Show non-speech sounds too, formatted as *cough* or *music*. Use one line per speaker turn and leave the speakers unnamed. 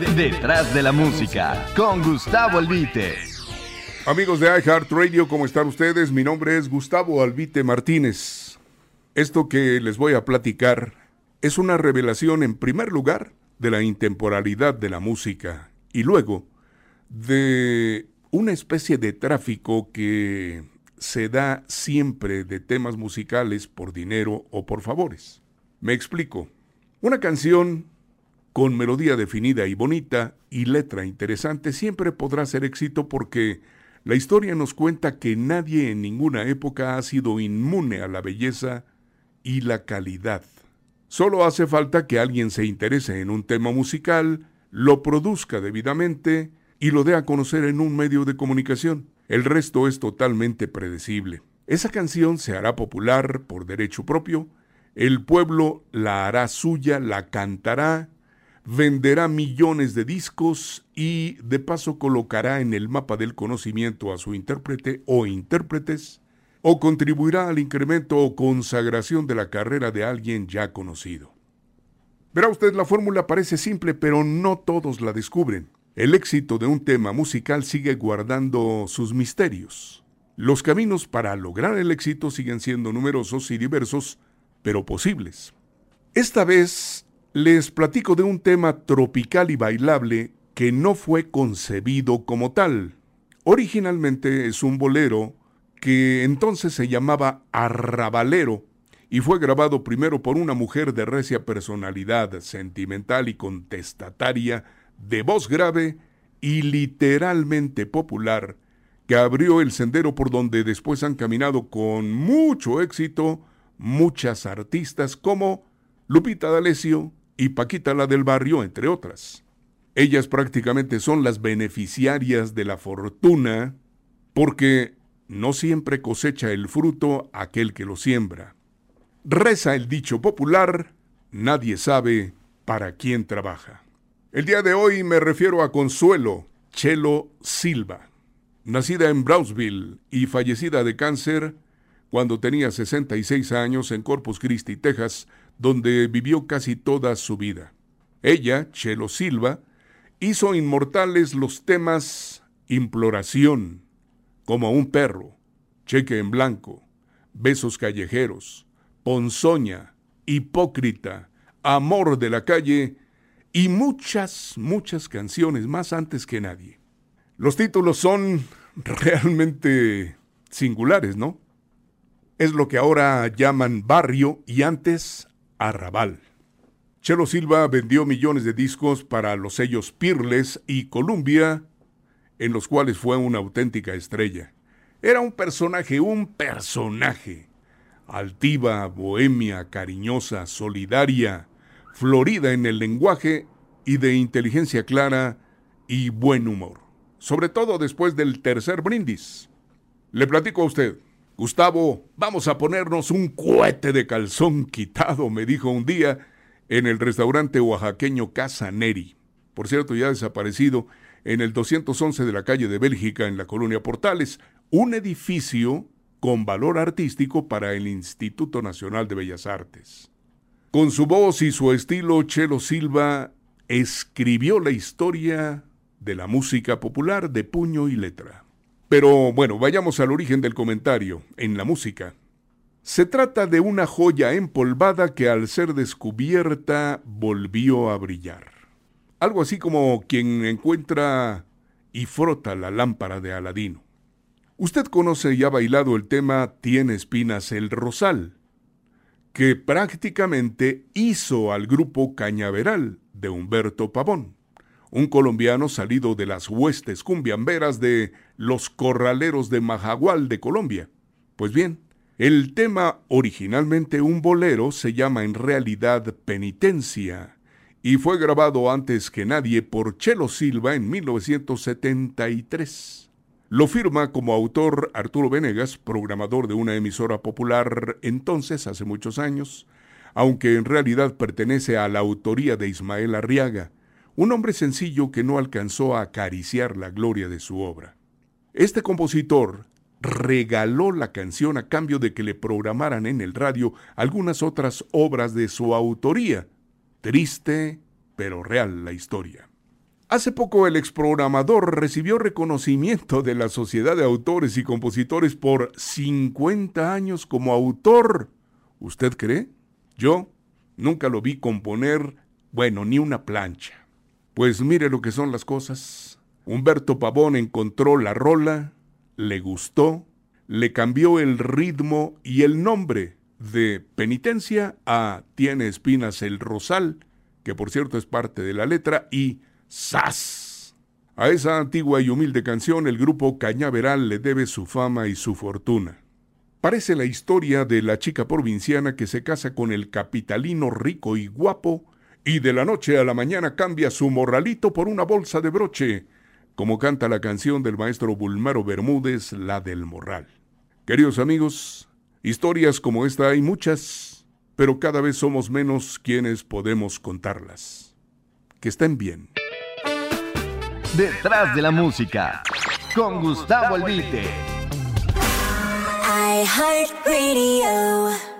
Detrás de la música, con Gustavo Albite.
Amigos de iHeartRadio, ¿cómo están ustedes? Mi nombre es Gustavo Albite Martínez. Esto que les voy a platicar es una revelación en primer lugar de la intemporalidad de la música y luego de una especie de tráfico que se da siempre de temas musicales por dinero o por favores. Me explico. Una canción con melodía definida y bonita y letra interesante siempre podrá ser éxito porque la historia nos cuenta que nadie en ninguna época ha sido inmune a la belleza y la calidad. Solo hace falta que alguien se interese en un tema musical, lo produzca debidamente y lo dé a conocer en un medio de comunicación. El resto es totalmente predecible. Esa canción se hará popular por derecho propio, el pueblo la hará suya, la cantará, venderá millones de discos y de paso colocará en el mapa del conocimiento a su intérprete o intérpretes, o contribuirá al incremento o consagración de la carrera de alguien ya conocido. Verá usted, la fórmula parece simple, pero no todos la descubren. El éxito de un tema musical sigue guardando sus misterios. Los caminos para lograr el éxito siguen siendo numerosos y diversos, pero posibles. Esta vez les platico de un tema tropical y bailable que no fue concebido como tal. Originalmente es un bolero que entonces se llamaba Arrabalero y fue grabado primero por una mujer de recia personalidad sentimental y contestataria, de voz grave y literalmente popular, que abrió el sendero por donde después han caminado con mucho éxito muchas artistas como Lupita D'Alessio, y Paquita la del barrio, entre otras. Ellas prácticamente son las beneficiarias de la fortuna porque no siempre cosecha el fruto aquel que lo siembra. Reza el dicho popular, nadie sabe para quién trabaja. El día de hoy me refiero a Consuelo Chelo Silva, nacida en Brownsville y fallecida de cáncer cuando tenía 66 años en Corpus Christi, Texas, donde vivió casi toda su vida. Ella, Chelo Silva, hizo inmortales los temas Imploración, como un perro, Cheque en blanco, Besos callejeros, Ponzoña, Hipócrita, Amor de la calle y muchas, muchas canciones más antes que nadie. Los títulos son *laughs* realmente singulares, ¿no? Es lo que ahora llaman barrio y antes Arrabal. Chelo Silva vendió millones de discos para los sellos Pirles y Columbia, en los cuales fue una auténtica estrella. Era un personaje, un personaje. Altiva, bohemia, cariñosa, solidaria, florida en el lenguaje y de inteligencia clara y buen humor. Sobre todo después del tercer brindis. Le platico a usted. Gustavo, vamos a ponernos un cohete de calzón quitado, me dijo un día en el restaurante oaxaqueño Casa Neri. Por cierto, ya desaparecido en el 211 de la calle de Bélgica en la colonia Portales, un edificio con valor artístico para el Instituto Nacional de Bellas Artes. Con su voz y su estilo, Chelo Silva escribió la historia de la música popular de puño y letra. Pero bueno, vayamos al origen del comentario, en la música. Se trata de una joya empolvada que al ser descubierta volvió a brillar. Algo así como quien encuentra y frota la lámpara de Aladino. Usted conoce y ha bailado el tema Tiene espinas el rosal, que prácticamente hizo al grupo Cañaveral de Humberto Pavón un colombiano salido de las huestes cumbiamberas de los corraleros de Majagual de Colombia. Pues bien, el tema originalmente un bolero se llama en realidad Penitencia y fue grabado antes que nadie por Chelo Silva en 1973. Lo firma como autor Arturo Venegas, programador de una emisora popular entonces, hace muchos años, aunque en realidad pertenece a la autoría de Ismael Arriaga, un hombre sencillo que no alcanzó a acariciar la gloria de su obra. Este compositor regaló la canción a cambio de que le programaran en el radio algunas otras obras de su autoría. Triste, pero real la historia. Hace poco el exprogramador recibió reconocimiento de la Sociedad de Autores y Compositores por 50 años como autor. ¿Usted cree? Yo nunca lo vi componer, bueno, ni una plancha. Pues mire lo que son las cosas. Humberto Pavón encontró la rola, le gustó, le cambió el ritmo y el nombre de penitencia a Tiene espinas el rosal, que por cierto es parte de la letra, y ¡Sas! A esa antigua y humilde canción el grupo Cañaveral le debe su fama y su fortuna. Parece la historia de la chica provinciana que se casa con el capitalino rico y guapo y de la noche a la mañana cambia su morralito por una bolsa de broche, como canta la canción del maestro Bulmaro Bermúdez, la del morral. Queridos amigos, historias como esta hay muchas, pero cada vez somos menos quienes podemos contarlas. Que estén bien.
Detrás de la música, con Gustavo Albite.
I Heart Radio.